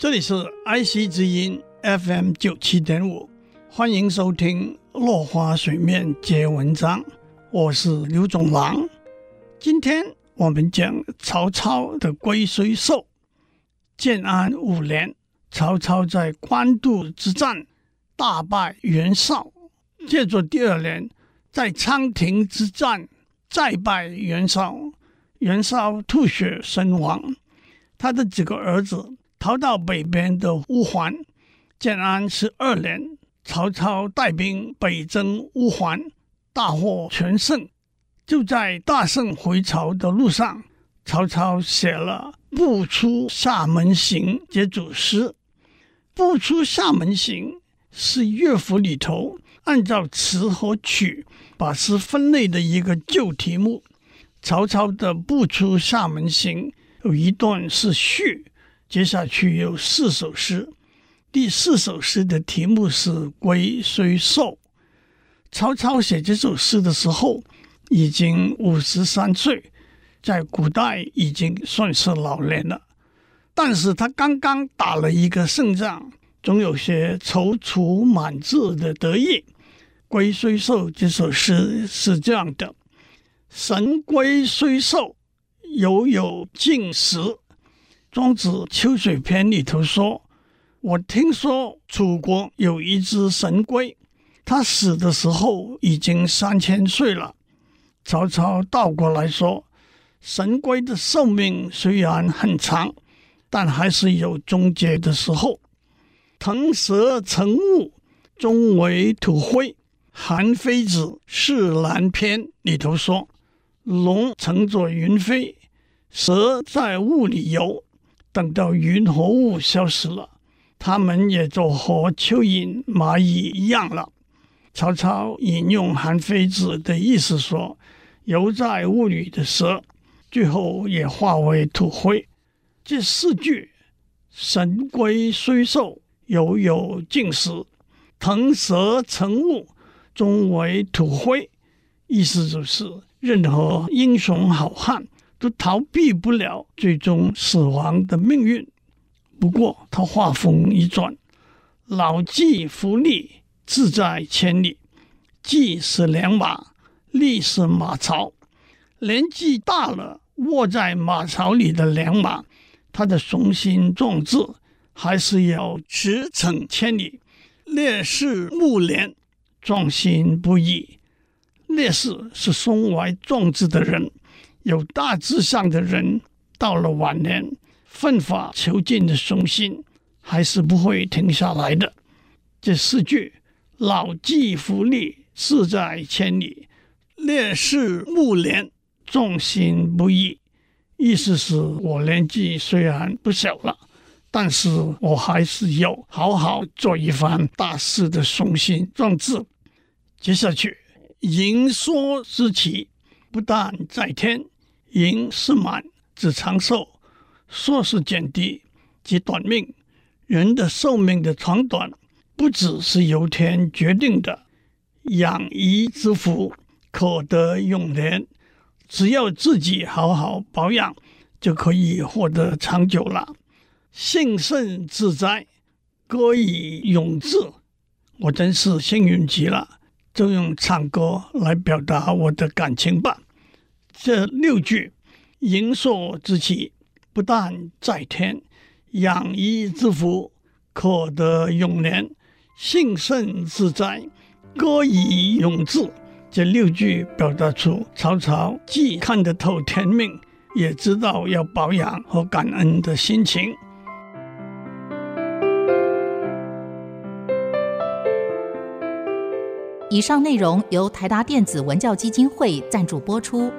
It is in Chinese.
这里是爱惜之音 FM 九七点五，欢迎收听《落花水面接文章》，我是刘总郎。今天我们讲曹操的归虽寿。建安五年，曹操在官渡之战大败袁绍，接着第二年在仓亭之战再败袁绍，袁绍吐血身亡，他的几个儿子。逃到北边的乌桓，建安十二年，曹操带兵北征乌桓，大获全胜。就在大胜回朝的路上，曹操写了《步出厦门行》这组诗。《步出厦门行》是乐府里头按照词和曲把诗分类的一个旧题目。曹操的《步出厦门行》有一段是序。接下去有四首诗，第四首诗的题目是《龟虽寿》。曹操写这首诗的时候已经五十三岁，在古代已经算是老年了。但是他刚刚打了一个胜仗，总有些踌躇满志的得意。《龟虽寿》这首诗是这样的：“神龟虽寿，犹有竟时。”庄子《秋水篇》里头说：“我听说楚国有一只神龟，它死的时候已经三千岁了。”曹操倒过来说：“神龟的寿命虽然很长，但还是有终结的时候。”《腾蛇乘雾，终为土灰》《韩非子·释兰篇》里头说：“龙乘着云飞，蛇在雾里游。”等到云和雾消失了，他们也就和蚯蚓、蚂蚁一样了。曹操引用韩非子的意思说：“犹在雾里的蛇，最后也化为土灰。”这四句“神龟虽寿，犹有竟时；腾蛇乘雾，终为土灰”，意思就是任何英雄好汉。都逃避不了最终死亡的命运。不过他话锋一转，老骥伏枥，志在千里。骥是良马，櫟是马槽。年纪大了，卧在马槽里的良马，他的雄心壮志还是要驰骋千里。烈士暮年，壮心不已。烈士是胸怀壮志的人。有大志向的人，到了晚年，奋发求进的雄心还是不会停下来的。这四句“老骥伏枥，志在千里；烈士暮年，壮心不已”，意思是我年纪虽然不小了，但是我还是有好好做一番大事的雄心壮志。接下去，吟说之期。不但在天，盈是满，指长寿；缩是减低，即短命。人的寿命的长短，不只是由天决定的。养怡之福，可得永年。只要自己好好保养，就可以获得长久了。幸甚至哉，歌以咏志。我真是幸运极了。就用唱歌来表达我的感情吧。这六句盈缩之气，不但在天；养怡之福，可得永年；幸甚至哉，歌以咏志。这六句表达出曹操既看得透天命，也知道要保养和感恩的心情。以上内容由台达电子文教基金会赞助播出。